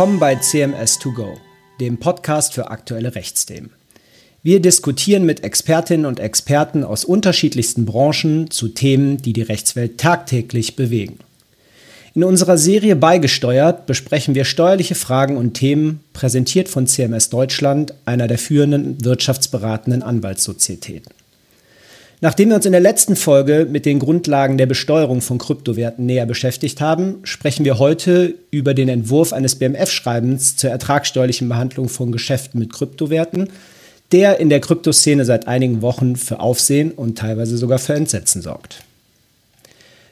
Willkommen bei CMS2Go, dem Podcast für aktuelle Rechtsthemen. Wir diskutieren mit Expertinnen und Experten aus unterschiedlichsten Branchen zu Themen, die die Rechtswelt tagtäglich bewegen. In unserer Serie Beigesteuert besprechen wir steuerliche Fragen und Themen, präsentiert von CMS Deutschland, einer der führenden wirtschaftsberatenden Anwaltssozietäten. Nachdem wir uns in der letzten Folge mit den Grundlagen der Besteuerung von Kryptowerten näher beschäftigt haben, sprechen wir heute über den Entwurf eines BMF-Schreibens zur ertragsteuerlichen Behandlung von Geschäften mit Kryptowerten, der in der Kryptoszene seit einigen Wochen für Aufsehen und teilweise sogar für Entsetzen sorgt.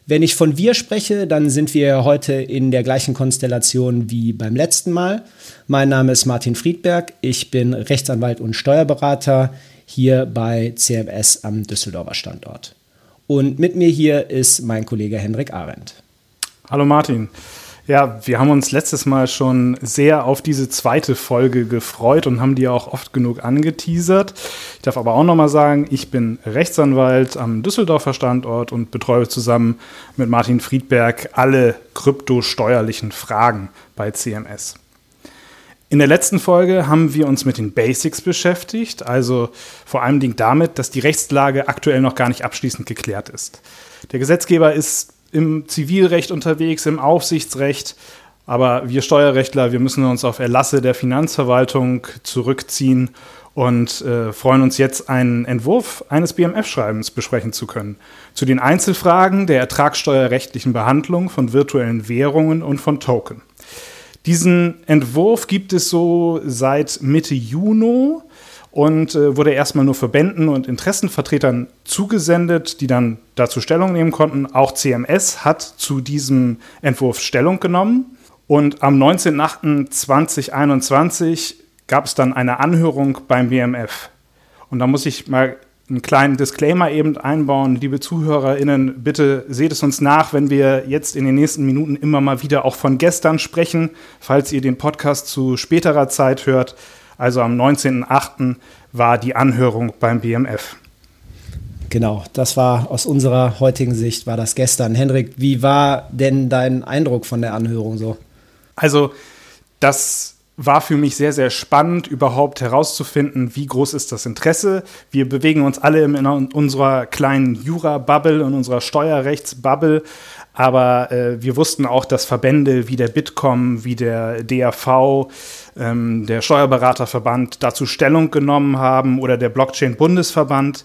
Wenn ich von wir spreche, dann sind wir heute in der gleichen Konstellation wie beim letzten Mal. Mein Name ist Martin Friedberg, ich bin Rechtsanwalt und Steuerberater hier bei CMS am Düsseldorfer Standort. Und mit mir hier ist mein Kollege Hendrik Arendt. Hallo Martin. Ja, wir haben uns letztes Mal schon sehr auf diese zweite Folge gefreut und haben die auch oft genug angeteasert. Ich darf aber auch nochmal sagen, ich bin Rechtsanwalt am Düsseldorfer Standort und betreue zusammen mit Martin Friedberg alle kryptosteuerlichen Fragen bei CMS. In der letzten Folge haben wir uns mit den Basics beschäftigt, also vor allem damit, dass die Rechtslage aktuell noch gar nicht abschließend geklärt ist. Der Gesetzgeber ist im Zivilrecht unterwegs, im Aufsichtsrecht, aber wir Steuerrechtler, wir müssen uns auf Erlasse der Finanzverwaltung zurückziehen und äh, freuen uns jetzt, einen Entwurf eines BMF-Schreibens besprechen zu können. Zu den Einzelfragen der ertragssteuerrechtlichen Behandlung von virtuellen Währungen und von Token. Diesen Entwurf gibt es so seit Mitte Juni und äh, wurde erstmal nur Verbänden und Interessenvertretern zugesendet, die dann dazu Stellung nehmen konnten. Auch CMS hat zu diesem Entwurf Stellung genommen. Und am 19.08.2021 gab es dann eine Anhörung beim BMF. Und da muss ich mal einen kleinen Disclaimer eben einbauen. Liebe ZuhörerInnen, bitte seht es uns nach, wenn wir jetzt in den nächsten Minuten immer mal wieder auch von gestern sprechen, falls ihr den Podcast zu späterer Zeit hört. Also am 19.08. war die Anhörung beim BMF. Genau, das war aus unserer heutigen Sicht, war das gestern. Hendrik, wie war denn dein Eindruck von der Anhörung so? Also, das war für mich sehr, sehr spannend, überhaupt herauszufinden, wie groß ist das Interesse. Wir bewegen uns alle in unserer kleinen Jura-Bubble, in unserer Steuerrechts-Bubble. Aber äh, wir wussten auch, dass Verbände wie der Bitkom, wie der DAV, ähm, der Steuerberaterverband dazu Stellung genommen haben oder der Blockchain-Bundesverband.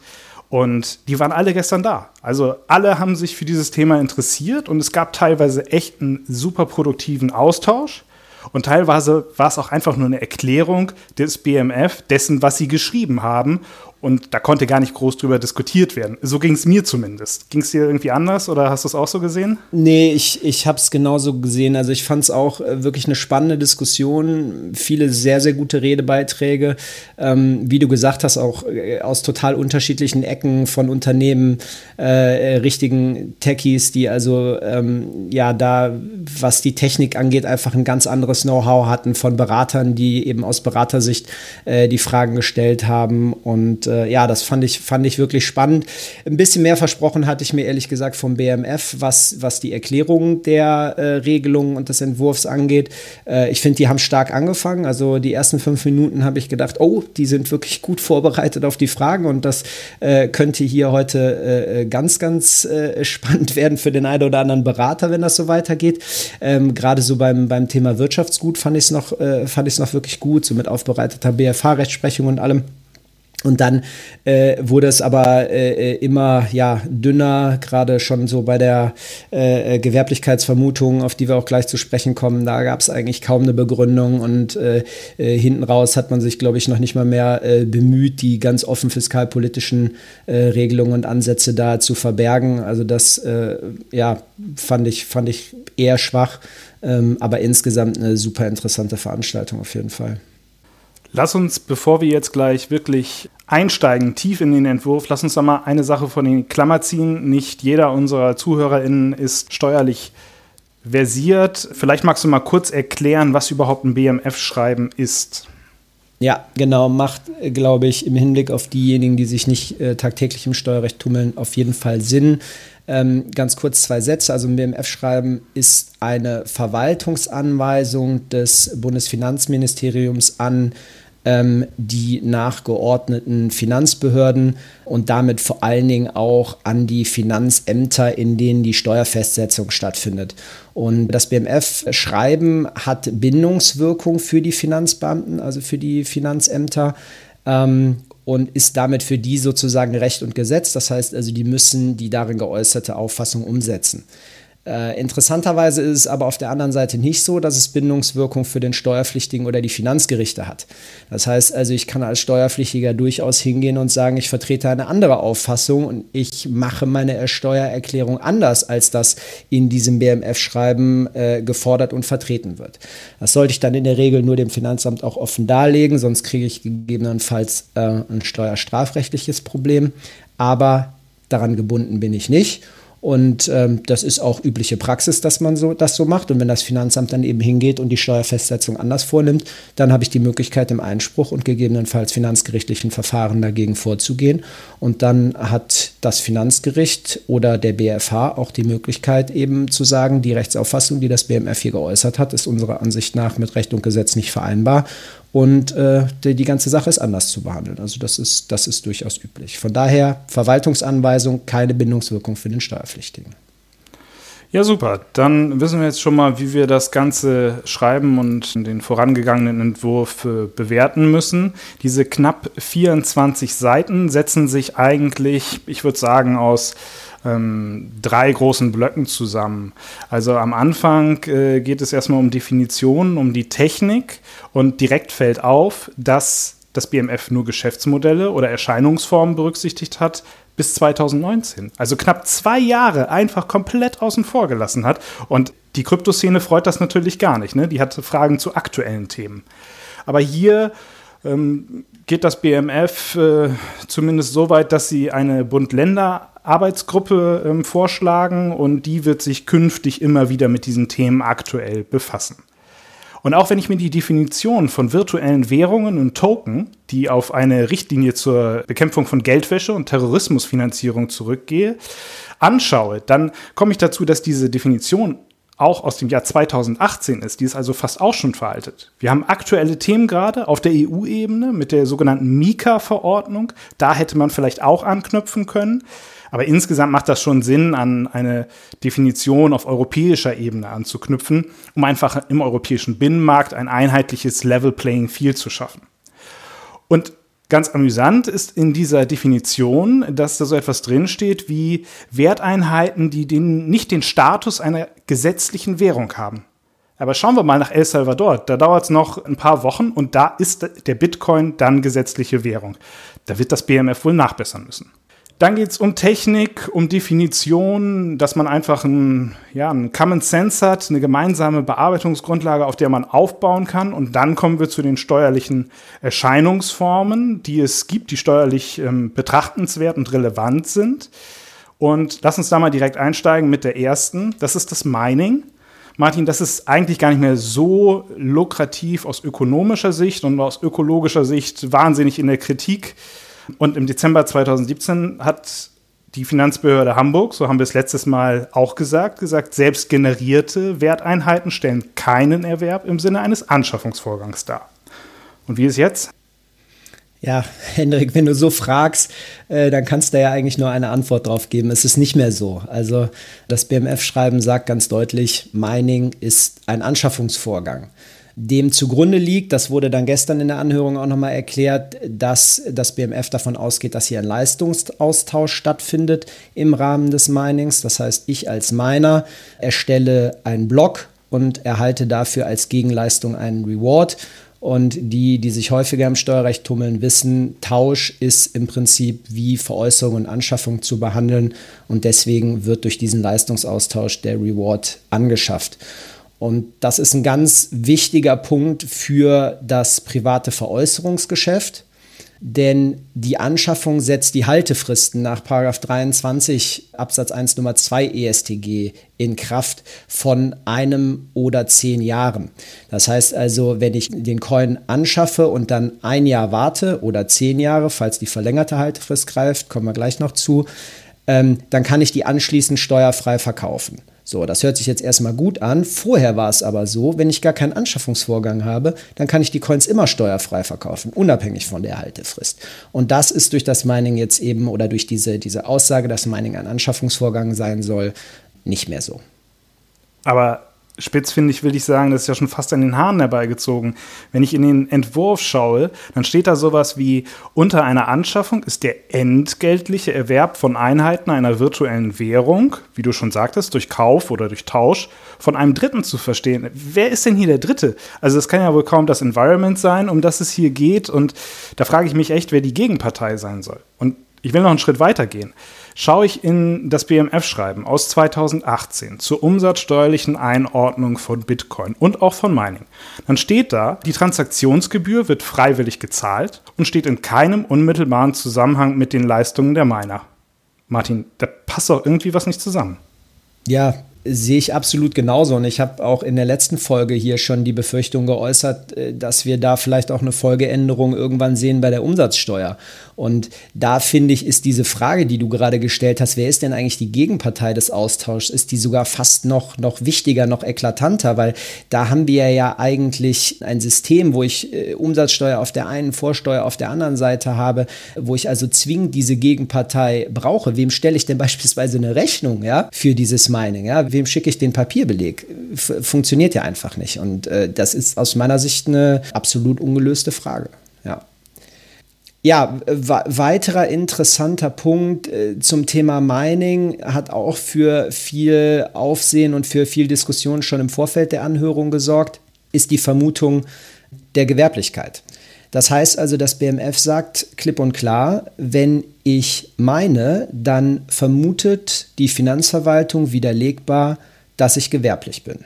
Und die waren alle gestern da. Also alle haben sich für dieses Thema interessiert und es gab teilweise echt einen super produktiven Austausch. Und teilweise war es auch einfach nur eine Erklärung des BMF, dessen, was sie geschrieben haben. Und da konnte gar nicht groß drüber diskutiert werden. So ging es mir zumindest. Ging es dir irgendwie anders oder hast du es auch so gesehen? Nee, ich, ich habe es genauso gesehen. Also ich fand es auch äh, wirklich eine spannende Diskussion. Viele sehr, sehr gute Redebeiträge. Ähm, wie du gesagt hast, auch äh, aus total unterschiedlichen Ecken von Unternehmen, äh, richtigen Techies, die also ähm, ja da, was die Technik angeht, einfach ein ganz anderes Know-how hatten von Beratern, die eben aus Beratersicht äh, die Fragen gestellt haben und äh, ja, das fand ich, fand ich wirklich spannend. Ein bisschen mehr versprochen hatte ich mir ehrlich gesagt vom BMF, was, was die Erklärung der äh, Regelungen und des Entwurfs angeht. Äh, ich finde, die haben stark angefangen. Also die ersten fünf Minuten habe ich gedacht, oh, die sind wirklich gut vorbereitet auf die Fragen und das äh, könnte hier heute äh, ganz, ganz äh, spannend werden für den einen oder anderen Berater, wenn das so weitergeht. Ähm, Gerade so beim, beim Thema Wirtschaftsgut fand ich es noch, es noch wirklich gut, so mit aufbereiteter BFH-Rechtsprechung und allem. Und dann äh, wurde es aber äh, immer ja, dünner, gerade schon so bei der äh, Gewerblichkeitsvermutung, auf die wir auch gleich zu sprechen kommen. Da gab es eigentlich kaum eine Begründung und äh, äh, hinten raus hat man sich, glaube ich, noch nicht mal mehr äh, bemüht, die ganz offen fiskalpolitischen Regelungen und Ansätze da zu verbergen. Also das ja, fand, ich, fand ich eher schwach, ähm, aber insgesamt eine super interessante Veranstaltung auf jeden Fall. Lass uns, bevor wir jetzt gleich wirklich einsteigen, tief in den Entwurf, lass uns da mal eine Sache von den Klammer ziehen. Nicht jeder unserer ZuhörerInnen ist steuerlich versiert. Vielleicht magst du mal kurz erklären, was überhaupt ein BMF-Schreiben ist. Ja, genau, macht, glaube ich, im Hinblick auf diejenigen, die sich nicht äh, tagtäglich im Steuerrecht tummeln, auf jeden Fall Sinn. Ähm, ganz kurz zwei Sätze. Also ein BMF-Schreiben ist eine Verwaltungsanweisung des Bundesfinanzministeriums an ähm, die nachgeordneten Finanzbehörden und damit vor allen Dingen auch an die Finanzämter, in denen die Steuerfestsetzung stattfindet. Und das BMF-Schreiben hat Bindungswirkung für die Finanzbeamten, also für die Finanzämter. Ähm, und ist damit für die sozusagen Recht und Gesetz. Das heißt also, die müssen die darin geäußerte Auffassung umsetzen. Äh, interessanterweise ist es aber auf der anderen Seite nicht so, dass es Bindungswirkung für den Steuerpflichtigen oder die Finanzgerichte hat. Das heißt also, ich kann als Steuerpflichtiger durchaus hingehen und sagen, ich vertrete eine andere Auffassung und ich mache meine Steuererklärung anders, als das in diesem BMF-Schreiben äh, gefordert und vertreten wird. Das sollte ich dann in der Regel nur dem Finanzamt auch offen darlegen, sonst kriege ich gegebenenfalls äh, ein steuerstrafrechtliches Problem. Aber daran gebunden bin ich nicht. Und ähm, das ist auch übliche Praxis, dass man so, das so macht. Und wenn das Finanzamt dann eben hingeht und die Steuerfestsetzung anders vornimmt, dann habe ich die Möglichkeit, im Einspruch und gegebenenfalls finanzgerichtlichen Verfahren dagegen vorzugehen. Und dann hat das Finanzgericht oder der BFH auch die Möglichkeit, eben zu sagen, die Rechtsauffassung, die das BMF hier geäußert hat, ist unserer Ansicht nach mit Recht und Gesetz nicht vereinbar und äh, die, die, ganze Sache ist anders zu behandeln. Also das ist, das ist durchaus üblich. Von daher Verwaltungsanweisung, keine Bindungswirkung für den Steuerpflichtigen. Ja, super. Dann wissen wir jetzt schon mal, wie wir das Ganze schreiben und den vorangegangenen Entwurf äh, bewerten müssen. Diese knapp 24 Seiten setzen sich eigentlich, ich würde sagen, aus ähm, drei großen Blöcken zusammen. Also am Anfang äh, geht es erstmal um Definitionen, um die Technik und direkt fällt auf, dass das BMF nur Geschäftsmodelle oder Erscheinungsformen berücksichtigt hat bis 2019. Also knapp zwei Jahre einfach komplett außen vor gelassen hat. Und die Kryptoszene freut das natürlich gar nicht. Ne? Die hat Fragen zu aktuellen Themen. Aber hier ähm, geht das BMF äh, zumindest so weit, dass sie eine Bund-Länder- Arbeitsgruppe ähm, vorschlagen und die wird sich künftig immer wieder mit diesen Themen aktuell befassen. Und auch wenn ich mir die Definition von virtuellen Währungen und Token, die auf eine Richtlinie zur Bekämpfung von Geldwäsche und Terrorismusfinanzierung zurückgehe, anschaue, dann komme ich dazu, dass diese Definition auch aus dem Jahr 2018 ist. Die ist also fast auch schon veraltet. Wir haben aktuelle Themen gerade auf der EU-Ebene mit der sogenannten Mika-Verordnung. Da hätte man vielleicht auch anknüpfen können. Aber insgesamt macht das schon Sinn, an eine Definition auf europäischer Ebene anzuknüpfen, um einfach im europäischen Binnenmarkt ein einheitliches Level Playing Field zu schaffen. Und Ganz amüsant ist in dieser Definition, dass da so etwas drinsteht wie Werteinheiten, die den, nicht den Status einer gesetzlichen Währung haben. Aber schauen wir mal nach El Salvador. Da dauert es noch ein paar Wochen und da ist der Bitcoin dann gesetzliche Währung. Da wird das BMF wohl nachbessern müssen. Dann geht es um Technik, um Definition, dass man einfach einen, ja, einen Common Sense hat, eine gemeinsame Bearbeitungsgrundlage, auf der man aufbauen kann. Und dann kommen wir zu den steuerlichen Erscheinungsformen, die es gibt, die steuerlich ähm, betrachtenswert und relevant sind. Und lass uns da mal direkt einsteigen mit der ersten. Das ist das Mining. Martin, das ist eigentlich gar nicht mehr so lukrativ aus ökonomischer Sicht und aus ökologischer Sicht wahnsinnig in der Kritik und im Dezember 2017 hat die Finanzbehörde Hamburg, so haben wir es letztes Mal auch gesagt, gesagt, selbst generierte Werteinheiten stellen keinen Erwerb im Sinne eines Anschaffungsvorgangs dar. Und wie ist jetzt? Ja, Hendrik, wenn du so fragst, äh, dann kannst du ja eigentlich nur eine Antwort drauf geben. Es ist nicht mehr so. Also das BMF-Schreiben sagt ganz deutlich, Mining ist ein Anschaffungsvorgang dem zugrunde liegt. Das wurde dann gestern in der Anhörung auch nochmal erklärt, dass das BMF davon ausgeht, dass hier ein Leistungsaustausch stattfindet im Rahmen des Minings. Das heißt, ich als Miner erstelle einen Block und erhalte dafür als Gegenleistung einen Reward. Und die, die sich häufiger im Steuerrecht tummeln, wissen, Tausch ist im Prinzip wie Veräußerung und Anschaffung zu behandeln. Und deswegen wird durch diesen Leistungsaustausch der Reward angeschafft. Und das ist ein ganz wichtiger Punkt für das private Veräußerungsgeschäft, denn die Anschaffung setzt die Haltefristen nach 23 Absatz 1 Nummer 2 ESTG in Kraft von einem oder zehn Jahren. Das heißt also, wenn ich den Coin anschaffe und dann ein Jahr warte oder zehn Jahre, falls die verlängerte Haltefrist greift, kommen wir gleich noch zu, ähm, dann kann ich die anschließend steuerfrei verkaufen. So, das hört sich jetzt erstmal gut an. Vorher war es aber so, wenn ich gar keinen Anschaffungsvorgang habe, dann kann ich die Coins immer steuerfrei verkaufen, unabhängig von der Haltefrist. Und das ist durch das Mining jetzt eben oder durch diese, diese Aussage, dass Mining ein Anschaffungsvorgang sein soll, nicht mehr so. Aber spitz finde ich, will ich sagen, das ist ja schon fast an den Haaren herbeigezogen. Wenn ich in den Entwurf schaue, dann steht da sowas wie, unter einer Anschaffung ist der entgeltliche Erwerb von Einheiten einer virtuellen Währung, wie du schon sagtest, durch Kauf oder durch Tausch, von einem Dritten zu verstehen. Wer ist denn hier der Dritte? Also es kann ja wohl kaum das Environment sein, um das es hier geht. Und da frage ich mich echt, wer die Gegenpartei sein soll. Und ich will noch einen Schritt weiter gehen. Schaue ich in das BMF-Schreiben aus 2018 zur umsatzsteuerlichen Einordnung von Bitcoin und auch von Mining, dann steht da, die Transaktionsgebühr wird freiwillig gezahlt und steht in keinem unmittelbaren Zusammenhang mit den Leistungen der Miner. Martin, da passt doch irgendwie was nicht zusammen. Ja, sehe ich absolut genauso. Und ich habe auch in der letzten Folge hier schon die Befürchtung geäußert, äh, dass wir da vielleicht auch eine Folgeänderung irgendwann sehen bei der Umsatzsteuer. Und da finde ich, ist diese Frage, die du gerade gestellt hast, wer ist denn eigentlich die Gegenpartei des Austauschs, ist die sogar fast noch, noch wichtiger, noch eklatanter, weil da haben wir ja eigentlich ein System, wo ich äh, Umsatzsteuer auf der einen, Vorsteuer auf der anderen Seite habe, wo ich also zwingend diese Gegenpartei brauche. Wem stelle ich denn beispielsweise eine Rechnung ja, für dieses Mining? Ja? Wem schicke ich den Papierbeleg? F funktioniert ja einfach nicht. Und äh, das ist aus meiner Sicht eine absolut ungelöste Frage. Ja. Ja, weiterer interessanter Punkt äh, zum Thema Mining hat auch für viel Aufsehen und für viel Diskussion schon im Vorfeld der Anhörung gesorgt, ist die Vermutung der Gewerblichkeit. Das heißt also, das BMF sagt klipp und klar, wenn ich meine, dann vermutet die Finanzverwaltung widerlegbar, dass ich gewerblich bin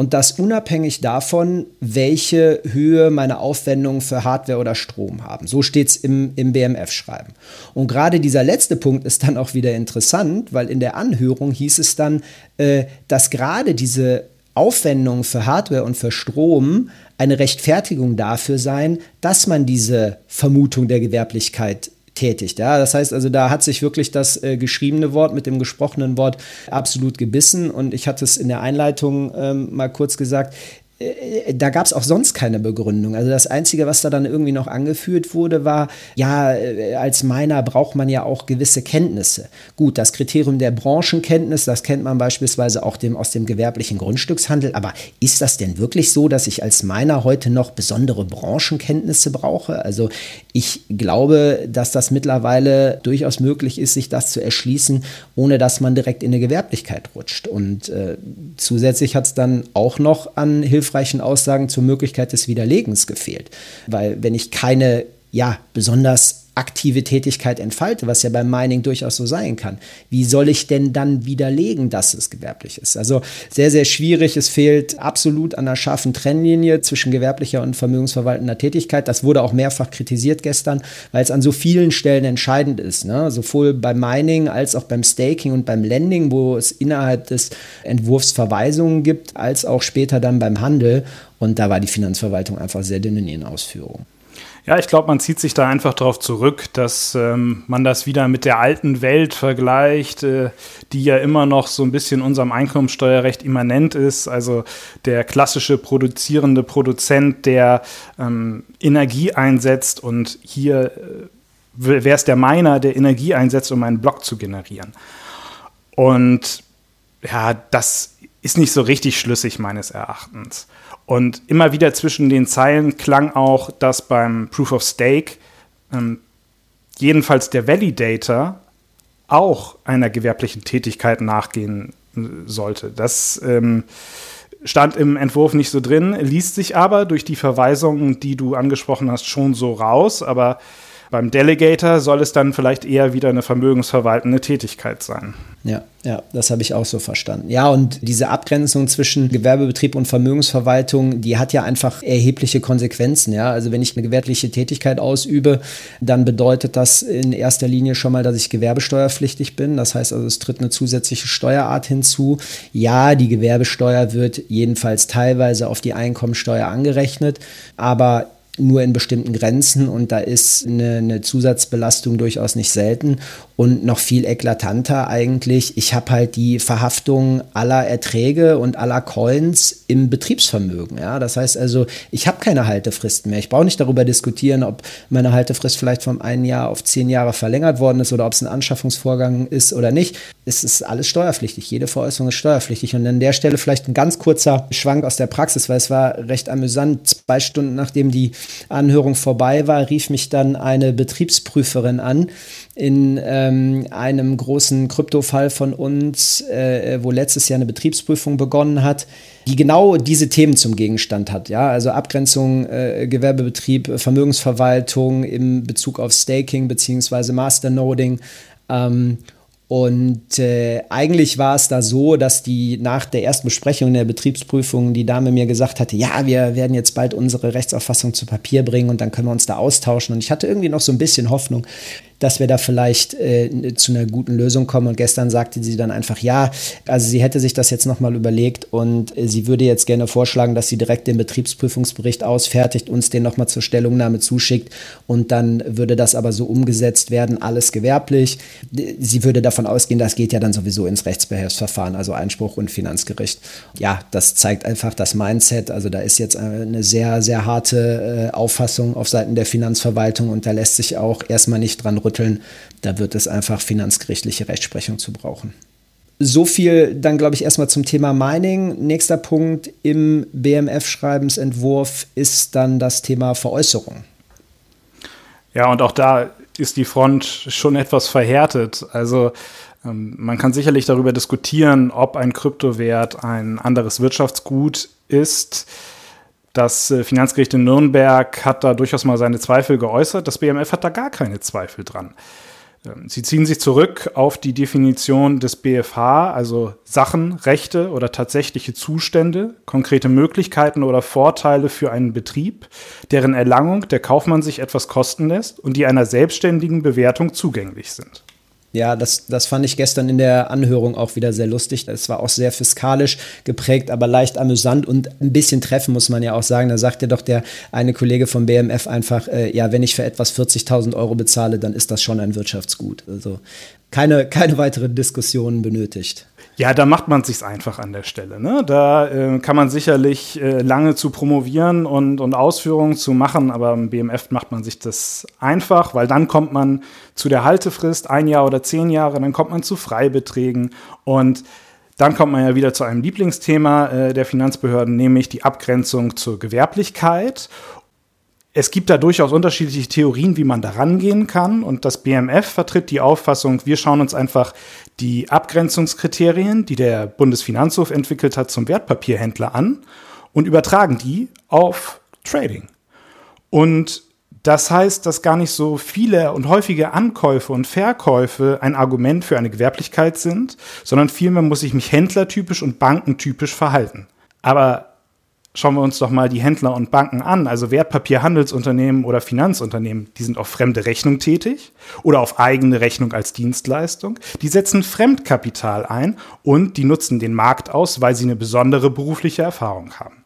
und das unabhängig davon, welche Höhe meine Aufwendungen für Hardware oder Strom haben. So steht es im, im BMF-Schreiben. Und gerade dieser letzte Punkt ist dann auch wieder interessant, weil in der Anhörung hieß es dann, äh, dass gerade diese Aufwendungen für Hardware und für Strom eine Rechtfertigung dafür seien, dass man diese Vermutung der Gewerblichkeit tätigt. Ja? Das heißt also, da hat sich wirklich das äh, geschriebene Wort mit dem gesprochenen Wort absolut gebissen. Und ich hatte es in der Einleitung ähm, mal kurz gesagt, da gab es auch sonst keine Begründung. Also das Einzige, was da dann irgendwie noch angeführt wurde, war, ja, äh, als Miner braucht man ja auch gewisse Kenntnisse. Gut, das Kriterium der Branchenkenntnis, das kennt man beispielsweise auch dem, aus dem gewerblichen Grundstückshandel. Aber ist das denn wirklich so, dass ich als Miner heute noch besondere Branchenkenntnisse brauche? Also ich glaube, dass das mittlerweile durchaus möglich ist, sich das zu erschließen, ohne dass man direkt in eine Gewerblichkeit rutscht. Und äh, zusätzlich hat es dann auch noch an hilfreichen Aussagen zur Möglichkeit des Widerlegens gefehlt. Weil wenn ich keine ja, besonders aktive Tätigkeit entfalte, was ja beim Mining durchaus so sein kann. Wie soll ich denn dann widerlegen, dass es gewerblich ist? Also sehr, sehr schwierig. Es fehlt absolut an einer scharfen Trennlinie zwischen gewerblicher und vermögensverwaltender Tätigkeit. Das wurde auch mehrfach kritisiert gestern, weil es an so vielen Stellen entscheidend ist. Ne? Sowohl beim Mining als auch beim Staking und beim Lending, wo es innerhalb des Entwurfs Verweisungen gibt, als auch später dann beim Handel. Und da war die Finanzverwaltung einfach sehr dünn in ihren Ausführungen. Ja, ich glaube, man zieht sich da einfach darauf zurück, dass ähm, man das wieder mit der alten Welt vergleicht, äh, die ja immer noch so ein bisschen unserem Einkommensteuerrecht immanent ist. Also der klassische produzierende Produzent, der ähm, Energie einsetzt und hier äh, wäre es der Miner, der Energie einsetzt, um einen Block zu generieren. Und ja, das ist nicht so richtig schlüssig meines Erachtens. Und immer wieder zwischen den Zeilen klang auch, dass beim Proof of Stake ähm, jedenfalls der Validator auch einer gewerblichen Tätigkeit nachgehen äh, sollte. Das ähm, stand im Entwurf nicht so drin, liest sich aber durch die Verweisungen, die du angesprochen hast, schon so raus. Aber beim Delegator soll es dann vielleicht eher wieder eine vermögensverwaltende Tätigkeit sein. Ja, ja, das habe ich auch so verstanden. Ja, und diese Abgrenzung zwischen Gewerbebetrieb und Vermögensverwaltung, die hat ja einfach erhebliche Konsequenzen. Ja, also wenn ich eine gewerbliche Tätigkeit ausübe, dann bedeutet das in erster Linie schon mal, dass ich gewerbesteuerpflichtig bin. Das heißt also, es tritt eine zusätzliche Steuerart hinzu. Ja, die Gewerbesteuer wird jedenfalls teilweise auf die Einkommensteuer angerechnet, aber nur in bestimmten Grenzen und da ist eine, eine Zusatzbelastung durchaus nicht selten. Und noch viel eklatanter eigentlich, ich habe halt die Verhaftung aller Erträge und aller Coins im Betriebsvermögen. Ja? Das heißt also, ich habe keine Haltefristen mehr. Ich brauche nicht darüber diskutieren, ob meine Haltefrist vielleicht vom einen Jahr auf zehn Jahre verlängert worden ist oder ob es ein Anschaffungsvorgang ist oder nicht. Es ist alles steuerpflichtig. Jede Veräußerung ist steuerpflichtig. Und an der Stelle vielleicht ein ganz kurzer Schwank aus der Praxis, weil es war recht amüsant. Zwei Stunden nachdem die Anhörung vorbei war, rief mich dann eine Betriebsprüferin an in ähm, einem großen Kryptofall von uns, äh, wo letztes Jahr eine Betriebsprüfung begonnen hat, die genau diese Themen zum Gegenstand hat. Ja, also Abgrenzung, äh, Gewerbebetrieb, Vermögensverwaltung im Bezug auf Staking beziehungsweise Masternoding. Ähm, und äh, eigentlich war es da so, dass die nach der ersten Besprechung der Betriebsprüfung die Dame mir gesagt hatte, ja, wir werden jetzt bald unsere Rechtsauffassung zu Papier bringen und dann können wir uns da austauschen. Und ich hatte irgendwie noch so ein bisschen Hoffnung, dass wir da vielleicht äh, zu einer guten Lösung kommen. Und gestern sagte sie dann einfach, ja, also sie hätte sich das jetzt nochmal überlegt und äh, sie würde jetzt gerne vorschlagen, dass sie direkt den Betriebsprüfungsbericht ausfertigt, uns den nochmal zur Stellungnahme zuschickt und dann würde das aber so umgesetzt werden, alles gewerblich. Sie würde davon ausgehen, das geht ja dann sowieso ins Rechtsbehelfsverfahren, also Einspruch und Finanzgericht. Ja, das zeigt einfach das Mindset. Also da ist jetzt eine sehr, sehr harte äh, Auffassung auf Seiten der Finanzverwaltung und da lässt sich auch erstmal nicht dran rütteln rütteln. Da wird es einfach finanzgerichtliche Rechtsprechung zu brauchen. So viel dann, glaube ich, erstmal zum Thema Mining. Nächster Punkt im BMF-Schreibensentwurf ist dann das Thema Veräußerung. Ja, und auch da ist die Front schon etwas verhärtet. Also ähm, man kann sicherlich darüber diskutieren, ob ein Kryptowert ein anderes Wirtschaftsgut ist. Das äh, Finanzgericht in Nürnberg hat da durchaus mal seine Zweifel geäußert. Das BMF hat da gar keine Zweifel dran. Ähm, sie ziehen sich zurück auf die Definition des BFH, also Sachen, Rechte oder tatsächliche Zustände, konkrete Möglichkeiten oder Vorteile für einen Betrieb, deren Erlangung der Kaufmann sich etwas kosten lässt und die einer selbstständigen Bewertung zugänglich sind. Ja, das, das fand ich gestern in der Anhörung auch wieder sehr lustig. Es war auch sehr fiskalisch geprägt, aber leicht amüsant und ein bisschen treffen, muss man ja auch sagen. Da sagte doch der eine Kollege vom BMF einfach, äh, ja, wenn ich für etwas 40.000 Euro bezahle, dann ist das schon ein Wirtschaftsgut. Also keine, keine weiteren Diskussionen benötigt. Ja, da macht man es sich einfach an der Stelle. Ne? Da äh, kann man sicherlich äh, lange zu promovieren und, und Ausführungen zu machen, aber im BMF macht man sich das einfach, weil dann kommt man zu der Haltefrist, ein Jahr oder zehn Jahre, dann kommt man zu Freibeträgen und dann kommt man ja wieder zu einem Lieblingsthema äh, der Finanzbehörden, nämlich die Abgrenzung zur Gewerblichkeit es gibt da durchaus unterschiedliche Theorien, wie man da rangehen kann. Und das BMF vertritt die Auffassung, wir schauen uns einfach die Abgrenzungskriterien, die der Bundesfinanzhof entwickelt hat, zum Wertpapierhändler an und übertragen die auf Trading. Und das heißt, dass gar nicht so viele und häufige Ankäufe und Verkäufe ein Argument für eine Gewerblichkeit sind, sondern vielmehr muss ich mich händlertypisch und bankentypisch verhalten. Aber schauen wir uns doch mal die Händler und Banken an, also Wertpapierhandelsunternehmen oder Finanzunternehmen, die sind auf fremde Rechnung tätig oder auf eigene Rechnung als Dienstleistung. Die setzen Fremdkapital ein und die nutzen den Markt aus, weil sie eine besondere berufliche Erfahrung haben.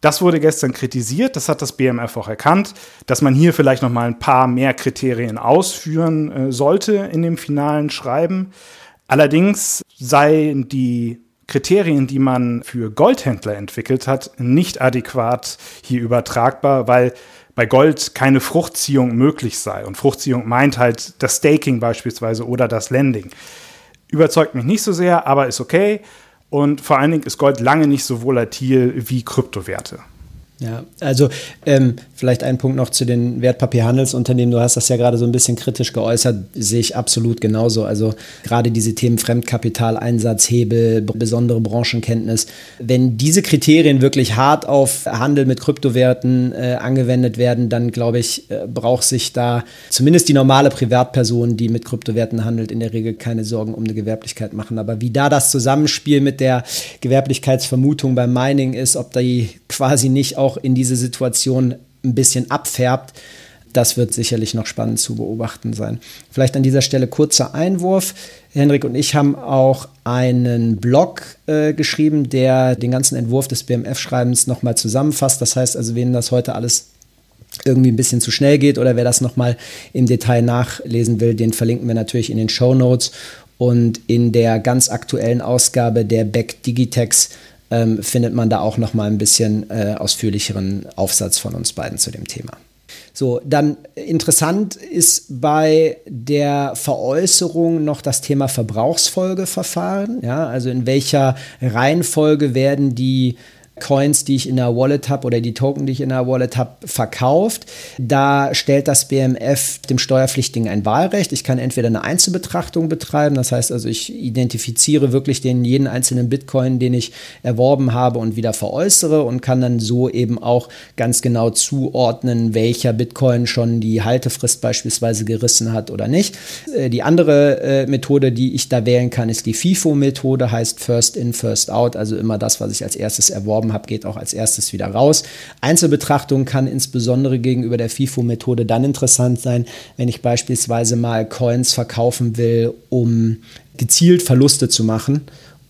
Das wurde gestern kritisiert, das hat das BMF auch erkannt, dass man hier vielleicht noch mal ein paar mehr Kriterien ausführen äh, sollte in dem finalen Schreiben. Allerdings seien die Kriterien, die man für Goldhändler entwickelt hat, nicht adäquat hier übertragbar, weil bei Gold keine Fruchtziehung möglich sei. Und Fruchtziehung meint halt das Staking beispielsweise oder das Lending. Überzeugt mich nicht so sehr, aber ist okay. Und vor allen Dingen ist Gold lange nicht so volatil wie Kryptowerte. Ja, also ähm, vielleicht ein Punkt noch zu den Wertpapierhandelsunternehmen. Du hast das ja gerade so ein bisschen kritisch geäußert, sehe ich absolut genauso. Also gerade diese Themen Fremdkapital, Einsatzhebel, besondere Branchenkenntnis. Wenn diese Kriterien wirklich hart auf Handel mit Kryptowerten äh, angewendet werden, dann glaube ich, äh, braucht sich da zumindest die normale Privatperson, die mit Kryptowerten handelt, in der Regel keine Sorgen um eine Gewerblichkeit machen. Aber wie da das Zusammenspiel mit der Gewerblichkeitsvermutung beim Mining ist, ob die quasi nicht auch in diese Situation ein bisschen abfärbt, das wird sicherlich noch spannend zu beobachten sein. Vielleicht an dieser Stelle kurzer Einwurf. Henrik und ich haben auch einen Blog äh, geschrieben, der den ganzen Entwurf des BMF-Schreibens nochmal zusammenfasst. Das heißt also, wen das heute alles irgendwie ein bisschen zu schnell geht oder wer das nochmal im Detail nachlesen will, den verlinken wir natürlich in den Show Notes. Und in der ganz aktuellen Ausgabe der Beck Digitex ähm, findet man da auch nochmal ein bisschen äh, ausführlicheren Aufsatz von uns beiden zu dem Thema. So, dann interessant ist bei der Veräußerung noch das Thema Verbrauchsfolgeverfahren. Ja, also in welcher Reihenfolge werden die Coins, die ich in der Wallet habe oder die Token, die ich in der Wallet habe, verkauft. Da stellt das BMF dem Steuerpflichtigen ein Wahlrecht. Ich kann entweder eine Einzelbetrachtung betreiben, das heißt also, ich identifiziere wirklich den jeden einzelnen Bitcoin, den ich erworben habe und wieder veräußere und kann dann so eben auch ganz genau zuordnen, welcher Bitcoin schon die Haltefrist beispielsweise gerissen hat oder nicht. Äh, die andere äh, Methode, die ich da wählen kann, ist die FIFO-Methode, heißt First In, First Out, also immer das, was ich als erstes erworben erworben habe, geht auch als erstes wieder raus. Einzelbetrachtung kann insbesondere gegenüber der FIFO-Methode dann interessant sein, wenn ich beispielsweise mal Coins verkaufen will, um gezielt Verluste zu machen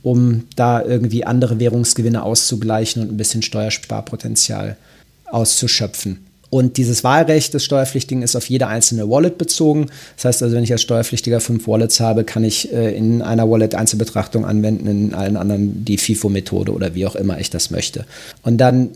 um da irgendwie andere Währungsgewinne auszugleichen und ein bisschen Steuersparpotenzial auszuschöpfen. Und dieses Wahlrecht des Steuerpflichtigen ist auf jede einzelne Wallet bezogen. Das heißt also, wenn ich als Steuerpflichtiger fünf Wallets habe, kann ich äh, in einer Wallet Einzelbetrachtung anwenden, in allen anderen die FIFO-Methode oder wie auch immer ich das möchte. Und dann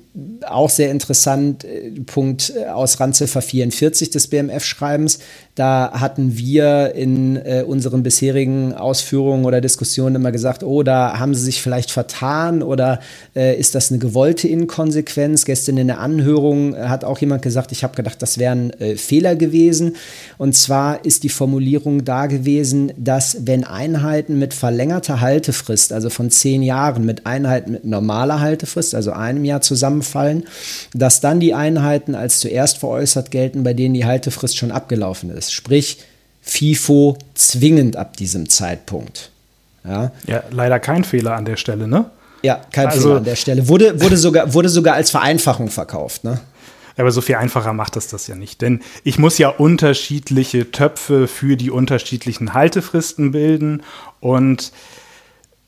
auch sehr interessant, äh, Punkt äh, aus Randziffer 44 des BMF-Schreibens. Da hatten wir in äh, unseren bisherigen Ausführungen oder Diskussionen immer gesagt, oh, da haben sie sich vielleicht vertan oder äh, ist das eine gewollte Inkonsequenz? Gestern in der Anhörung hat auch jemand gesagt, ich habe gedacht, das wäre ein äh, Fehler gewesen. Und zwar ist die Formulierung da gewesen, dass wenn Einheiten mit verlängerter Haltefrist, also von zehn Jahren, mit Einheiten mit normaler Haltefrist, also einem Jahr zusammenfallen, dass dann die Einheiten als zuerst veräußert gelten, bei denen die Haltefrist schon abgelaufen ist ist. Sprich, FIFO zwingend ab diesem Zeitpunkt. Ja, ja leider kein Fehler an der Stelle, ne? Ja, kein also, Fehler an der Stelle. Wurde, wurde, sogar, wurde sogar als Vereinfachung verkauft, ne? Aber so viel einfacher macht es das ja nicht. Denn ich muss ja unterschiedliche Töpfe für die unterschiedlichen Haltefristen bilden. Und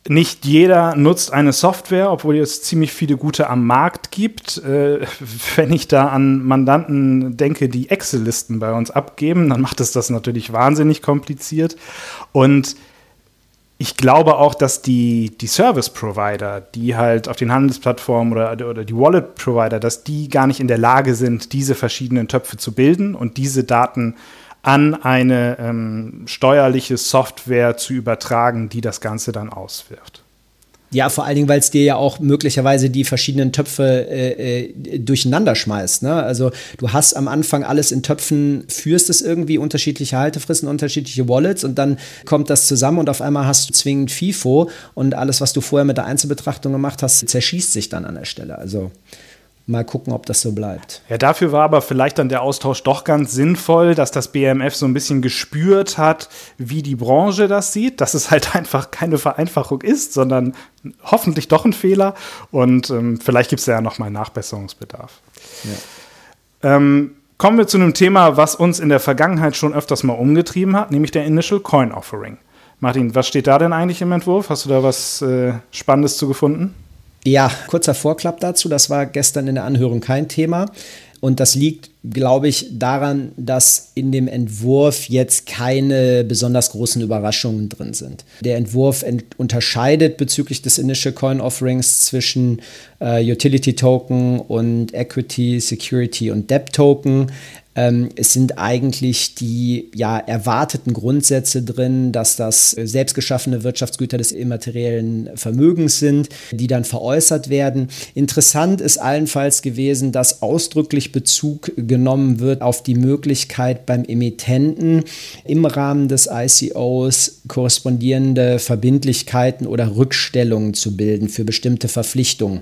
nicht jeder nutzt eine Software, obwohl es ziemlich viele gute am Markt gibt. Äh, wenn ich da an Mandanten denke, die Excel-Listen bei uns abgeben, dann macht es das natürlich wahnsinnig kompliziert. Und ich glaube auch, dass die, die Service-Provider, die halt auf den Handelsplattformen oder, oder die Wallet-Provider, dass die gar nicht in der Lage sind, diese verschiedenen Töpfe zu bilden und diese Daten an eine ähm, steuerliche Software zu übertragen, die das Ganze dann auswirft. Ja, vor allen Dingen, weil es dir ja auch möglicherweise die verschiedenen Töpfe äh, äh, durcheinander schmeißt. Ne? Also du hast am Anfang alles in Töpfen, führst es irgendwie, unterschiedliche Haltefristen, unterschiedliche Wallets und dann kommt das zusammen und auf einmal hast du zwingend FIFO und alles, was du vorher mit der Einzelbetrachtung gemacht hast, zerschießt sich dann an der Stelle. Also Mal gucken, ob das so bleibt. Ja, dafür war aber vielleicht dann der Austausch doch ganz sinnvoll, dass das BMF so ein bisschen gespürt hat, wie die Branche das sieht, dass es halt einfach keine Vereinfachung ist, sondern hoffentlich doch ein Fehler. Und ähm, vielleicht gibt es ja noch mal Nachbesserungsbedarf. Ja. Ähm, kommen wir zu einem Thema, was uns in der Vergangenheit schon öfters mal umgetrieben hat, nämlich der Initial Coin Offering. Martin, was steht da denn eigentlich im Entwurf? Hast du da was äh, Spannendes zu gefunden? Ja, kurzer Vorklapp dazu. Das war gestern in der Anhörung kein Thema. Und das liegt, glaube ich, daran, dass in dem Entwurf jetzt keine besonders großen Überraschungen drin sind. Der Entwurf ent unterscheidet bezüglich des Initial Coin Offerings zwischen äh, Utility Token und Equity, Security und Debt Token. Ähm, es sind eigentlich die ja, erwarteten Grundsätze drin, dass das selbstgeschaffene Wirtschaftsgüter des immateriellen Vermögens sind, die dann veräußert werden. Interessant ist allenfalls gewesen, dass ausdrücklich Bezug genommen wird auf die Möglichkeit beim Emittenten im Rahmen des ICOs korrespondierende Verbindlichkeiten oder Rückstellungen zu bilden für bestimmte Verpflichtungen.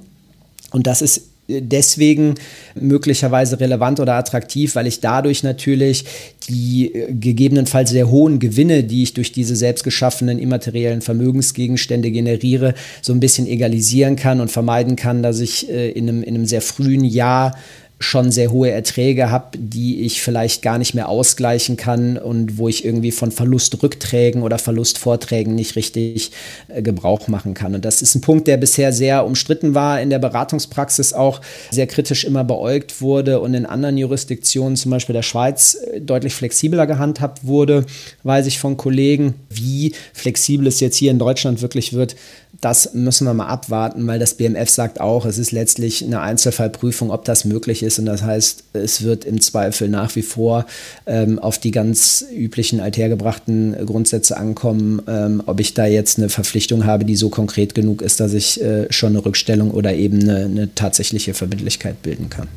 Und das ist deswegen möglicherweise relevant oder attraktiv, weil ich dadurch natürlich die äh, gegebenenfalls sehr hohen Gewinne, die ich durch diese selbst geschaffenen immateriellen Vermögensgegenstände generiere, so ein bisschen egalisieren kann und vermeiden kann, dass ich äh, in einem, in einem sehr frühen Jahr schon sehr hohe Erträge habe, die ich vielleicht gar nicht mehr ausgleichen kann und wo ich irgendwie von Verlustrückträgen oder Verlustvorträgen nicht richtig äh, Gebrauch machen kann. Und das ist ein Punkt, der bisher sehr umstritten war, in der Beratungspraxis auch sehr kritisch immer beäugt wurde und in anderen Jurisdiktionen, zum Beispiel der Schweiz, äh, deutlich flexibler gehandhabt wurde, weiß ich von Kollegen. Wie flexibel es jetzt hier in Deutschland wirklich wird, das müssen wir mal abwarten, weil das BMF sagt auch, es ist letztlich eine Einzelfallprüfung, ob das möglich ist. Und das heißt, es wird im Zweifel nach wie vor ähm, auf die ganz üblichen althergebrachten Grundsätze ankommen, ähm, ob ich da jetzt eine Verpflichtung habe, die so konkret genug ist, dass ich äh, schon eine Rückstellung oder eben eine, eine tatsächliche Verbindlichkeit bilden kann.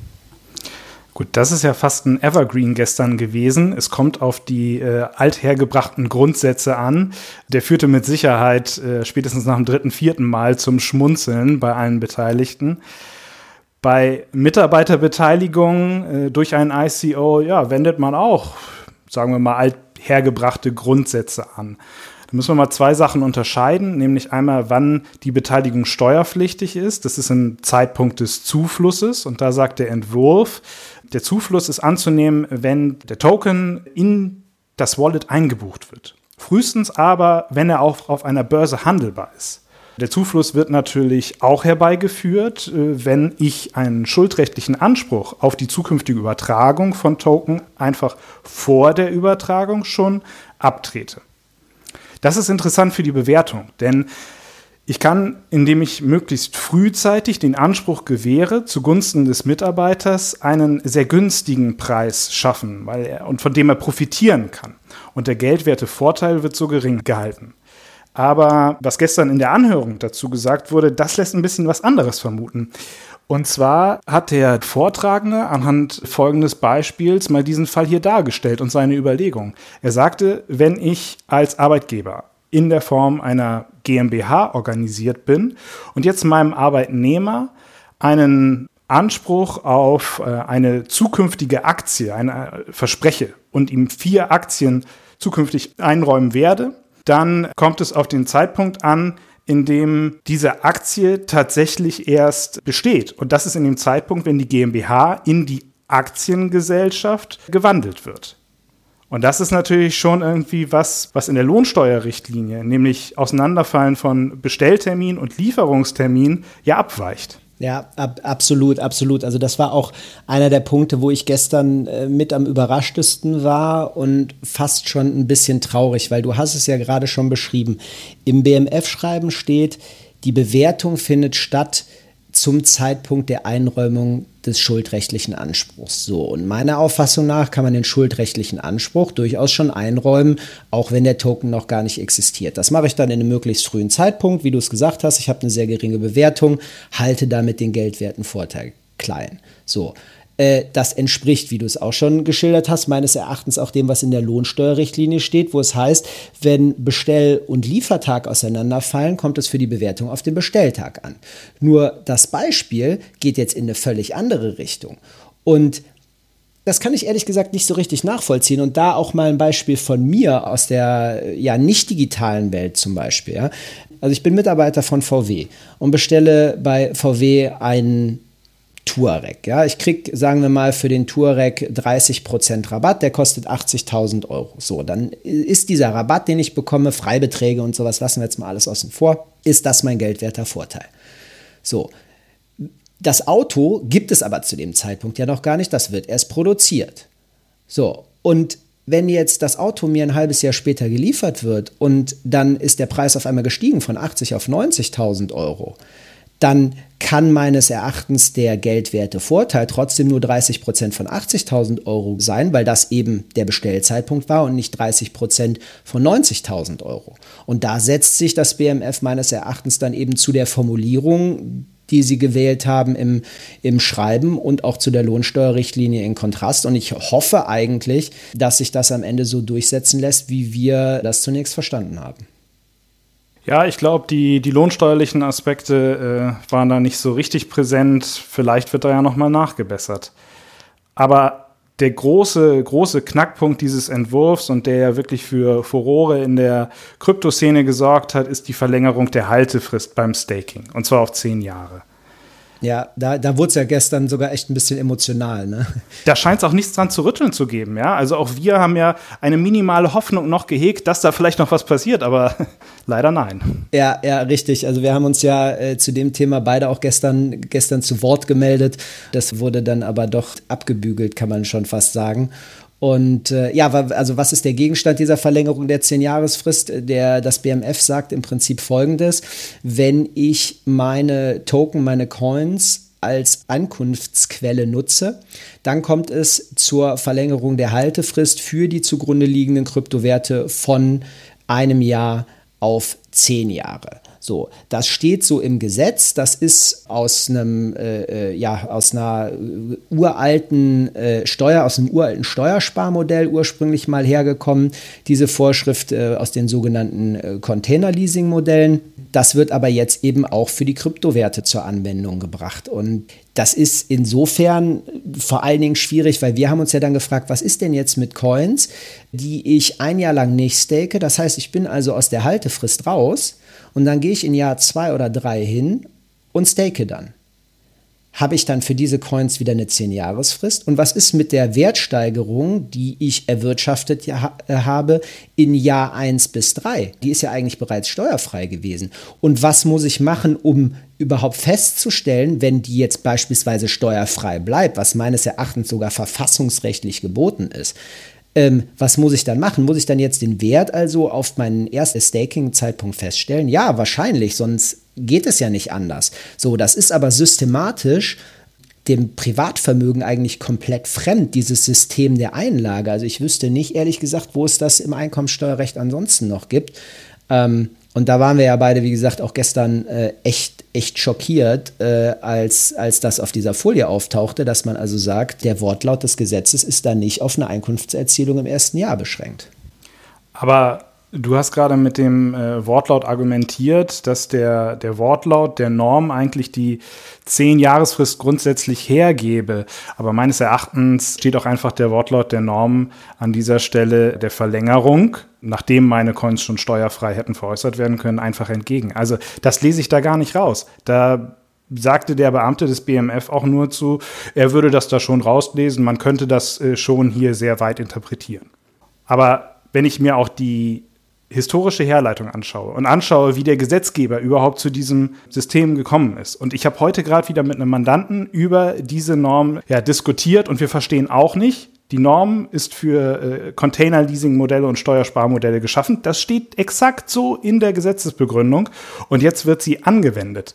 Gut, das ist ja fast ein Evergreen gestern gewesen. Es kommt auf die äh, althergebrachten Grundsätze an. Der führte mit Sicherheit äh, spätestens nach dem dritten, vierten Mal zum Schmunzeln bei allen Beteiligten. Bei Mitarbeiterbeteiligung äh, durch ein ICO, ja, wendet man auch, sagen wir mal, althergebrachte Grundsätze an. Da müssen wir mal zwei Sachen unterscheiden, nämlich einmal, wann die Beteiligung steuerpflichtig ist. Das ist ein Zeitpunkt des Zuflusses und da sagt der Entwurf, der Zufluss ist anzunehmen, wenn der Token in das Wallet eingebucht wird. Frühestens aber, wenn er auch auf einer Börse handelbar ist. Der Zufluss wird natürlich auch herbeigeführt, äh, wenn ich einen schuldrechtlichen Anspruch auf die zukünftige Übertragung von Token einfach vor der Übertragung schon abtrete. Das ist interessant für die Bewertung, denn ich kann, indem ich möglichst frühzeitig den Anspruch gewähre, zugunsten des Mitarbeiters einen sehr günstigen Preis schaffen weil er, und von dem er profitieren kann. Und der geldwerte Vorteil wird so gering gehalten. Aber was gestern in der Anhörung dazu gesagt wurde, das lässt ein bisschen was anderes vermuten. Und zwar hat der Vortragende anhand folgendes Beispiels mal diesen Fall hier dargestellt und seine Überlegung. Er sagte, wenn ich als Arbeitgeber in der Form einer GmbH organisiert bin und jetzt meinem Arbeitnehmer einen Anspruch auf äh, eine zukünftige Aktie, eine äh, verspreche und ihm vier Aktien zukünftig einräumen werde, dann kommt es auf den Zeitpunkt an, in dem diese Aktie tatsächlich erst besteht. Und das ist in dem Zeitpunkt, wenn die GmbH in die Aktiengesellschaft gewandelt wird. Und das ist natürlich schon irgendwie was, was in der Lohnsteuerrichtlinie, nämlich Auseinanderfallen von Bestelltermin und Lieferungstermin, ja abweicht. Ja, ab, absolut, absolut. Also das war auch einer der Punkte, wo ich gestern äh, mit am überraschtesten war und fast schon ein bisschen traurig, weil du hast es ja gerade schon beschrieben. Im BMF-Schreiben steht, die Bewertung findet statt zum Zeitpunkt der Einräumung des schuldrechtlichen Anspruchs. So, und meiner Auffassung nach kann man den schuldrechtlichen Anspruch durchaus schon einräumen, auch wenn der Token noch gar nicht existiert. Das mache ich dann in einem möglichst frühen Zeitpunkt, wie du es gesagt hast. Ich habe eine sehr geringe Bewertung, halte damit den geldwerten Vorteil klein. So, äh, das entspricht, wie du es auch schon geschildert hast, meines Erachtens auch dem, was in der Lohnsteuerrichtlinie steht, wo es heißt, wenn Bestell- und Liefertag auseinanderfallen, kommt es für die Bewertung auf den Bestelltag an. Nur das Beispiel geht jetzt in eine völlig andere Richtung. Und das kann ich ehrlich gesagt nicht so richtig nachvollziehen. Und da auch mal ein Beispiel von mir aus der ja nicht digitalen Welt zum Beispiel. Also ich bin Mitarbeiter von VW und bestelle bei VW einen Touareg. Ja, ich kriege, sagen wir mal, für den Touareg 30% Rabatt, der kostet 80.000 Euro. So, dann ist dieser Rabatt, den ich bekomme, Freibeträge und sowas, lassen wir jetzt mal alles außen vor, ist das mein geldwerter Vorteil. So, das Auto gibt es aber zu dem Zeitpunkt ja noch gar nicht, das wird erst produziert. So, und wenn jetzt das Auto mir ein halbes Jahr später geliefert wird und dann ist der Preis auf einmal gestiegen von 80 auf 90.000 Euro, dann kann meines Erachtens der geldwerte Vorteil trotzdem nur 30 Prozent von 80.000 Euro sein, weil das eben der Bestellzeitpunkt war und nicht 30 Prozent von 90.000 Euro. Und da setzt sich das BMF meines Erachtens dann eben zu der Formulierung, die sie gewählt haben im, im Schreiben und auch zu der Lohnsteuerrichtlinie in Kontrast. Und ich hoffe eigentlich, dass sich das am Ende so durchsetzen lässt, wie wir das zunächst verstanden haben. Ja, ich glaube, die, die lohnsteuerlichen Aspekte äh, waren da nicht so richtig präsent. Vielleicht wird da ja nochmal nachgebessert. Aber der große, große Knackpunkt dieses Entwurfs und der ja wirklich für Furore in der Kryptoszene gesorgt hat, ist die Verlängerung der Haltefrist beim Staking. Und zwar auf zehn Jahre. Ja, da, da wurde es ja gestern sogar echt ein bisschen emotional. Ne? Da scheint es auch nichts dran zu rütteln zu geben. Ja? Also auch wir haben ja eine minimale Hoffnung noch gehegt, dass da vielleicht noch was passiert, aber leider nein. Ja, ja, richtig. Also wir haben uns ja äh, zu dem Thema beide auch gestern, gestern zu Wort gemeldet. Das wurde dann aber doch abgebügelt, kann man schon fast sagen. Und äh, ja, also was ist der Gegenstand dieser Verlängerung der 10-Jahresfrist? Der, das BMF sagt im Prinzip folgendes: Wenn ich meine Token, meine Coins als Ankunftsquelle nutze, dann kommt es zur Verlängerung der Haltefrist für die zugrunde liegenden Kryptowerte von einem Jahr auf zehn Jahre. So, das steht so im Gesetz. Das ist aus einem, äh, äh ja, aus einer äh, uralten äh, Steuer, aus einem uralten Steuersparmodell ursprünglich mal hergekommen. Diese Vorschrift äh, aus den sogenannten äh, Container-Leasing-Modellen. Das wird aber jetzt eben auch für die Kryptowerte zur Anwendung gebracht. Und das ist insofern vor allen Dingen schwierig, weil wir haben uns ja dann gefragt, was ist denn jetzt mit Coins, die ich ein Jahr lang nicht stake? Das heißt, ich bin also aus der Haltefrist raus und dann gehe ich in Jahr zwei oder drei hin und stake dann. Habe ich dann für diese Coins wieder eine 10-Jahresfrist? Und was ist mit der Wertsteigerung, die ich erwirtschaftet äh, habe in Jahr 1 bis 3? Die ist ja eigentlich bereits steuerfrei gewesen. Und was muss ich machen, um überhaupt festzustellen, wenn die jetzt beispielsweise steuerfrei bleibt, was meines Erachtens sogar verfassungsrechtlich geboten ist? Ähm, was muss ich dann machen? Muss ich dann jetzt den Wert also auf meinen ersten Staking-Zeitpunkt feststellen? Ja, wahrscheinlich, sonst geht es ja nicht anders. So, das ist aber systematisch dem Privatvermögen eigentlich komplett fremd, dieses System der Einlage. Also ich wüsste nicht, ehrlich gesagt, wo es das im Einkommensteuerrecht ansonsten noch gibt. Ähm, und da waren wir ja beide, wie gesagt, auch gestern äh, echt, echt schockiert, äh, als, als das auf dieser Folie auftauchte, dass man also sagt, der Wortlaut des Gesetzes ist da nicht auf eine Einkunftserzielung im ersten Jahr beschränkt. Aber Du hast gerade mit dem äh, Wortlaut argumentiert, dass der, der Wortlaut der Norm eigentlich die zehn Jahresfrist grundsätzlich hergebe. Aber meines Erachtens steht auch einfach der Wortlaut der Norm an dieser Stelle der Verlängerung, nachdem meine Coins schon steuerfrei hätten veräußert werden können, einfach entgegen. Also das lese ich da gar nicht raus. Da sagte der Beamte des BMF auch nur zu, er würde das da schon rauslesen, man könnte das äh, schon hier sehr weit interpretieren. Aber wenn ich mir auch die historische Herleitung anschaue und anschaue, wie der Gesetzgeber überhaupt zu diesem System gekommen ist. Und ich habe heute gerade wieder mit einem Mandanten über diese Norm ja, diskutiert und wir verstehen auch nicht, die Norm ist für äh, Container-Leasing-Modelle und Steuersparmodelle geschaffen. Das steht exakt so in der Gesetzesbegründung und jetzt wird sie angewendet.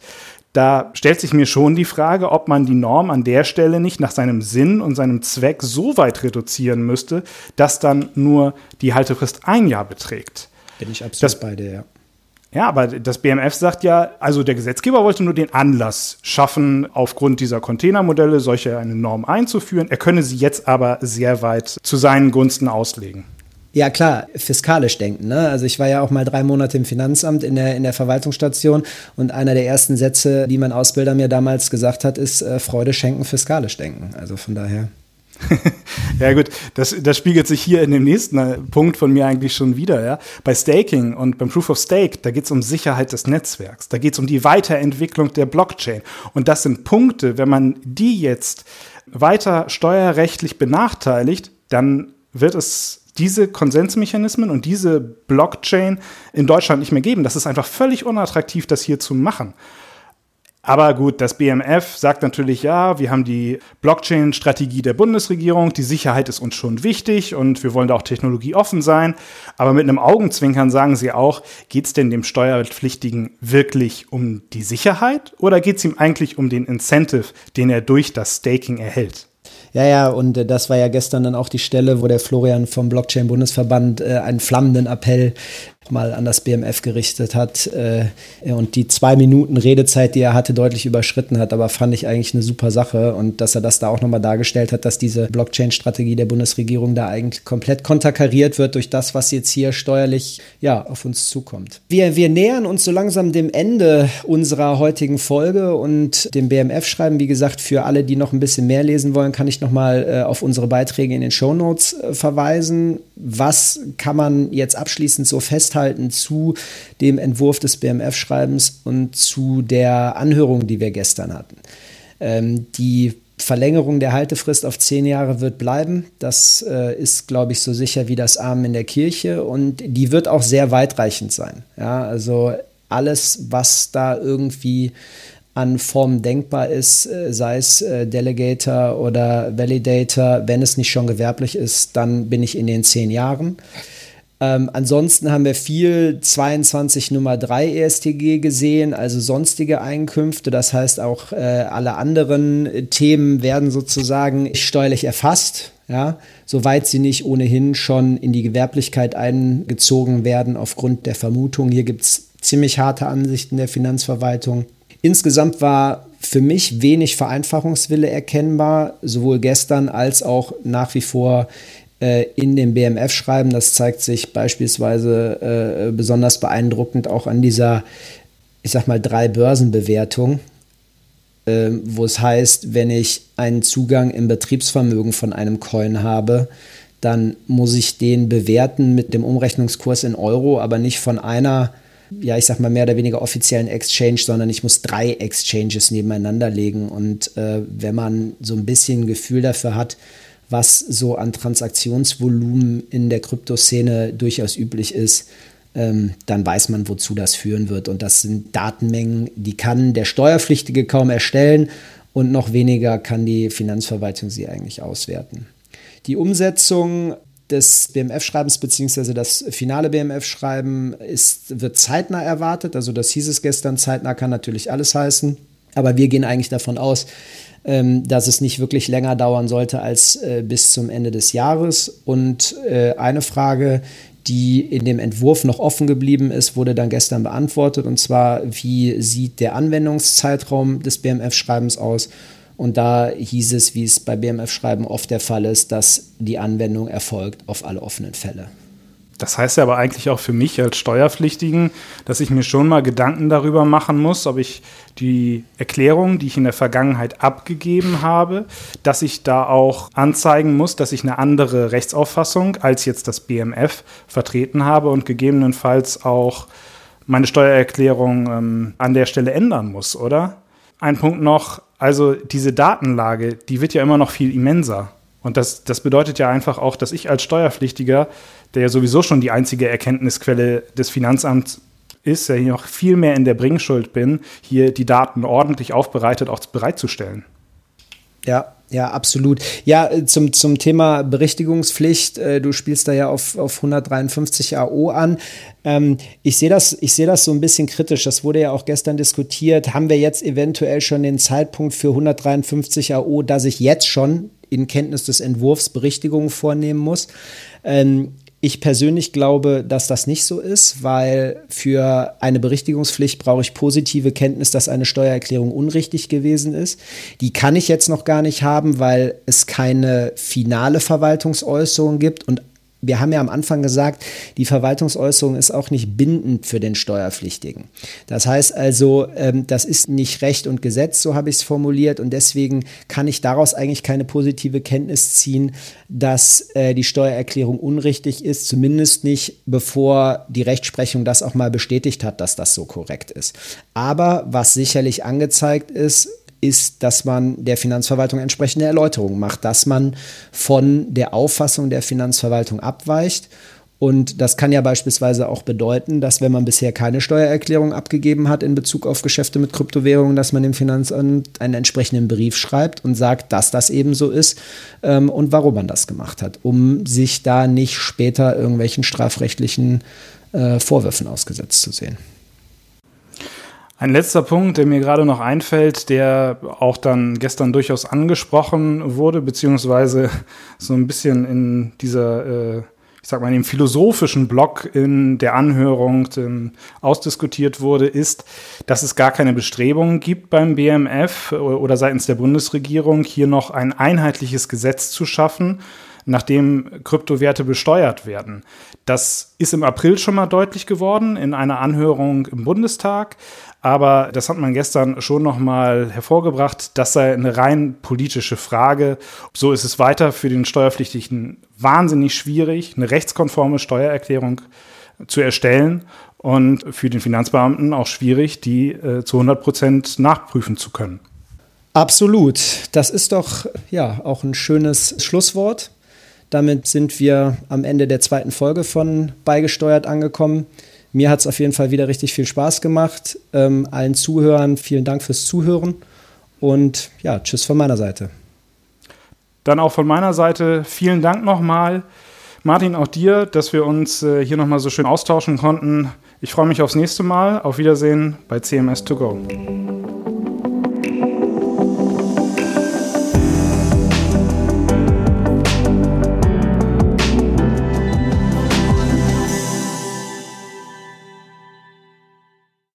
Da stellt sich mir schon die Frage, ob man die Norm an der Stelle nicht nach seinem Sinn und seinem Zweck so weit reduzieren müsste, dass dann nur die Haltefrist ein Jahr beträgt. Bin ich absolut das, bei dir, ja. Ja, aber das BMF sagt ja, also der Gesetzgeber wollte nur den Anlass schaffen, aufgrund dieser Containermodelle solche eine Norm einzuführen. Er könne sie jetzt aber sehr weit zu seinen Gunsten auslegen. Ja, klar, fiskalisch denken. Ne? Also ich war ja auch mal drei Monate im Finanzamt in der, in der Verwaltungsstation und einer der ersten Sätze, die mein Ausbilder mir damals gesagt hat, ist äh, Freude schenken, fiskalisch denken. Also von daher. ja gut, das, das spiegelt sich hier in dem nächsten äh, Punkt von mir eigentlich schon wieder. Ja? Bei Staking und beim Proof of Stake, da geht es um Sicherheit des Netzwerks, da geht es um die Weiterentwicklung der Blockchain. Und das sind Punkte, wenn man die jetzt weiter steuerrechtlich benachteiligt, dann wird es diese Konsensmechanismen und diese Blockchain in Deutschland nicht mehr geben. Das ist einfach völlig unattraktiv, das hier zu machen. Aber gut, das BMF sagt natürlich, ja, wir haben die Blockchain-Strategie der Bundesregierung, die Sicherheit ist uns schon wichtig und wir wollen da auch technologieoffen sein. Aber mit einem Augenzwinkern sagen sie auch, geht es denn dem Steuerpflichtigen wirklich um die Sicherheit oder geht es ihm eigentlich um den Incentive, den er durch das Staking erhält? Ja, ja, und äh, das war ja gestern dann auch die Stelle, wo der Florian vom Blockchain-Bundesverband äh, einen flammenden Appell mal an das BMF gerichtet hat äh, und die zwei Minuten Redezeit, die er hatte, deutlich überschritten hat. Aber fand ich eigentlich eine super Sache und dass er das da auch nochmal dargestellt hat, dass diese Blockchain-Strategie der Bundesregierung da eigentlich komplett konterkariert wird durch das, was jetzt hier steuerlich ja, auf uns zukommt. Wir, wir nähern uns so langsam dem Ende unserer heutigen Folge und dem BMF schreiben. Wie gesagt, für alle, die noch ein bisschen mehr lesen wollen, kann ich nochmal äh, auf unsere Beiträge in den Show Notes äh, verweisen. Was kann man jetzt abschließend so festhalten? Festhalten zu dem Entwurf des BMF-Schreibens und zu der Anhörung, die wir gestern hatten. Ähm, die Verlängerung der Haltefrist auf zehn Jahre wird bleiben. Das äh, ist, glaube ich, so sicher wie das Amen in der Kirche und die wird auch sehr weitreichend sein. Ja, also alles, was da irgendwie an Formen denkbar ist, äh, sei es äh, Delegator oder Validator, wenn es nicht schon gewerblich ist, dann bin ich in den zehn Jahren. Ähm, ansonsten haben wir viel 22 Nummer 3 ESTG gesehen, also sonstige Einkünfte. Das heißt, auch äh, alle anderen Themen werden sozusagen steuerlich erfasst, ja, soweit sie nicht ohnehin schon in die Gewerblichkeit eingezogen werden aufgrund der Vermutung. Hier gibt es ziemlich harte Ansichten der Finanzverwaltung. Insgesamt war für mich wenig Vereinfachungswille erkennbar, sowohl gestern als auch nach wie vor äh, in dem BMF-Schreiben. Das zeigt sich beispielsweise äh, besonders beeindruckend auch an dieser, ich sag mal, drei Börsenbewertung, äh, wo es heißt, wenn ich einen Zugang im Betriebsvermögen von einem Coin habe, dann muss ich den bewerten mit dem Umrechnungskurs in Euro, aber nicht von einer ja, ich sag mal, mehr oder weniger offiziellen Exchange, sondern ich muss drei Exchanges nebeneinander legen. Und äh, wenn man so ein bisschen Gefühl dafür hat, was so an Transaktionsvolumen in der Kryptoszene durchaus üblich ist, ähm, dann weiß man, wozu das führen wird. Und das sind Datenmengen, die kann der Steuerpflichtige kaum erstellen und noch weniger kann die Finanzverwaltung sie eigentlich auswerten. Die Umsetzung des BMF-Schreibens beziehungsweise das finale BMF-Schreiben wird zeitnah erwartet. Also das hieß es gestern, zeitnah kann natürlich alles heißen. Aber wir gehen eigentlich davon aus, ähm, dass es nicht wirklich länger dauern sollte als äh, bis zum Ende des Jahres. Und äh, eine Frage, die in dem Entwurf noch offen geblieben ist, wurde dann gestern beantwortet. Und zwar, wie sieht der Anwendungszeitraum des BMF-Schreibens aus? Und da hieß es, wie es bei BMF-Schreiben oft der Fall ist, dass die Anwendung erfolgt auf alle offenen Fälle. Das heißt ja aber eigentlich auch für mich als Steuerpflichtigen, dass ich mir schon mal Gedanken darüber machen muss, ob ich die Erklärung, die ich in der Vergangenheit abgegeben habe, dass ich da auch anzeigen muss, dass ich eine andere Rechtsauffassung als jetzt das BMF vertreten habe und gegebenenfalls auch meine Steuererklärung ähm, an der Stelle ändern muss, oder? Ein Punkt noch, also diese Datenlage, die wird ja immer noch viel immenser. Und das, das bedeutet ja einfach auch, dass ich als Steuerpflichtiger, der ja sowieso schon die einzige Erkenntnisquelle des Finanzamts ist, ja hier noch viel mehr in der Bringschuld bin, hier die Daten ordentlich aufbereitet auch bereitzustellen. Ja, ja, absolut. Ja, äh, zum, zum Thema Berichtigungspflicht, äh, du spielst da ja auf, auf 153 AO an. Ähm, ich sehe das, ich das so ein bisschen kritisch. Das wurde ja auch gestern diskutiert. Haben wir jetzt eventuell schon den Zeitpunkt für 153 AO, dass ich jetzt schon in Kenntnis des Entwurfs Berichtigungen vornehmen muss? Ähm, ich persönlich glaube, dass das nicht so ist, weil für eine Berichtigungspflicht brauche ich positive Kenntnis, dass eine Steuererklärung unrichtig gewesen ist. Die kann ich jetzt noch gar nicht haben, weil es keine finale Verwaltungsäußerung gibt und wir haben ja am Anfang gesagt, die Verwaltungsäußerung ist auch nicht bindend für den Steuerpflichtigen. Das heißt also, ähm, das ist nicht Recht und Gesetz, so habe ich es formuliert, und deswegen kann ich daraus eigentlich keine positive Kenntnis ziehen, dass äh, die Steuererklärung unrichtig ist, zumindest nicht bevor die Rechtsprechung das auch mal bestätigt hat, dass das so korrekt ist. Aber was sicherlich angezeigt ist, ist, dass man der Finanzverwaltung entsprechende Erläuterungen macht, dass man von der Auffassung der Finanzverwaltung abweicht. Und das kann ja beispielsweise auch bedeuten, dass wenn man bisher keine Steuererklärung abgegeben hat in Bezug auf Geschäfte mit Kryptowährungen, dass man dem Finanzamt einen entsprechenden Brief schreibt und sagt, dass das eben so ist ähm, und warum man das gemacht hat, um sich da nicht später irgendwelchen strafrechtlichen äh, Vorwürfen ausgesetzt zu sehen. Ein letzter Punkt, der mir gerade noch einfällt, der auch dann gestern durchaus angesprochen wurde, beziehungsweise so ein bisschen in dieser, äh, ich sag mal, in dem philosophischen Block in der Anhörung ähm, ausdiskutiert wurde, ist, dass es gar keine Bestrebungen gibt beim BMF oder seitens der Bundesregierung, hier noch ein einheitliches Gesetz zu schaffen, nachdem Kryptowerte besteuert werden. Das ist im April schon mal deutlich geworden in einer Anhörung im Bundestag. Aber das hat man gestern schon nochmal hervorgebracht. Das sei eine rein politische Frage. So ist es weiter für den Steuerpflichtigen wahnsinnig schwierig, eine rechtskonforme Steuererklärung zu erstellen und für den Finanzbeamten auch schwierig, die äh, zu 100 Prozent nachprüfen zu können. Absolut. Das ist doch ja auch ein schönes Schlusswort. Damit sind wir am Ende der zweiten Folge von Beigesteuert angekommen. Mir hat es auf jeden Fall wieder richtig viel Spaß gemacht. Ähm, allen Zuhörern vielen Dank fürs Zuhören und ja, tschüss von meiner Seite. Dann auch von meiner Seite vielen Dank nochmal. Martin, auch dir, dass wir uns äh, hier nochmal so schön austauschen konnten. Ich freue mich aufs nächste Mal. Auf Wiedersehen bei CMS 2 Go.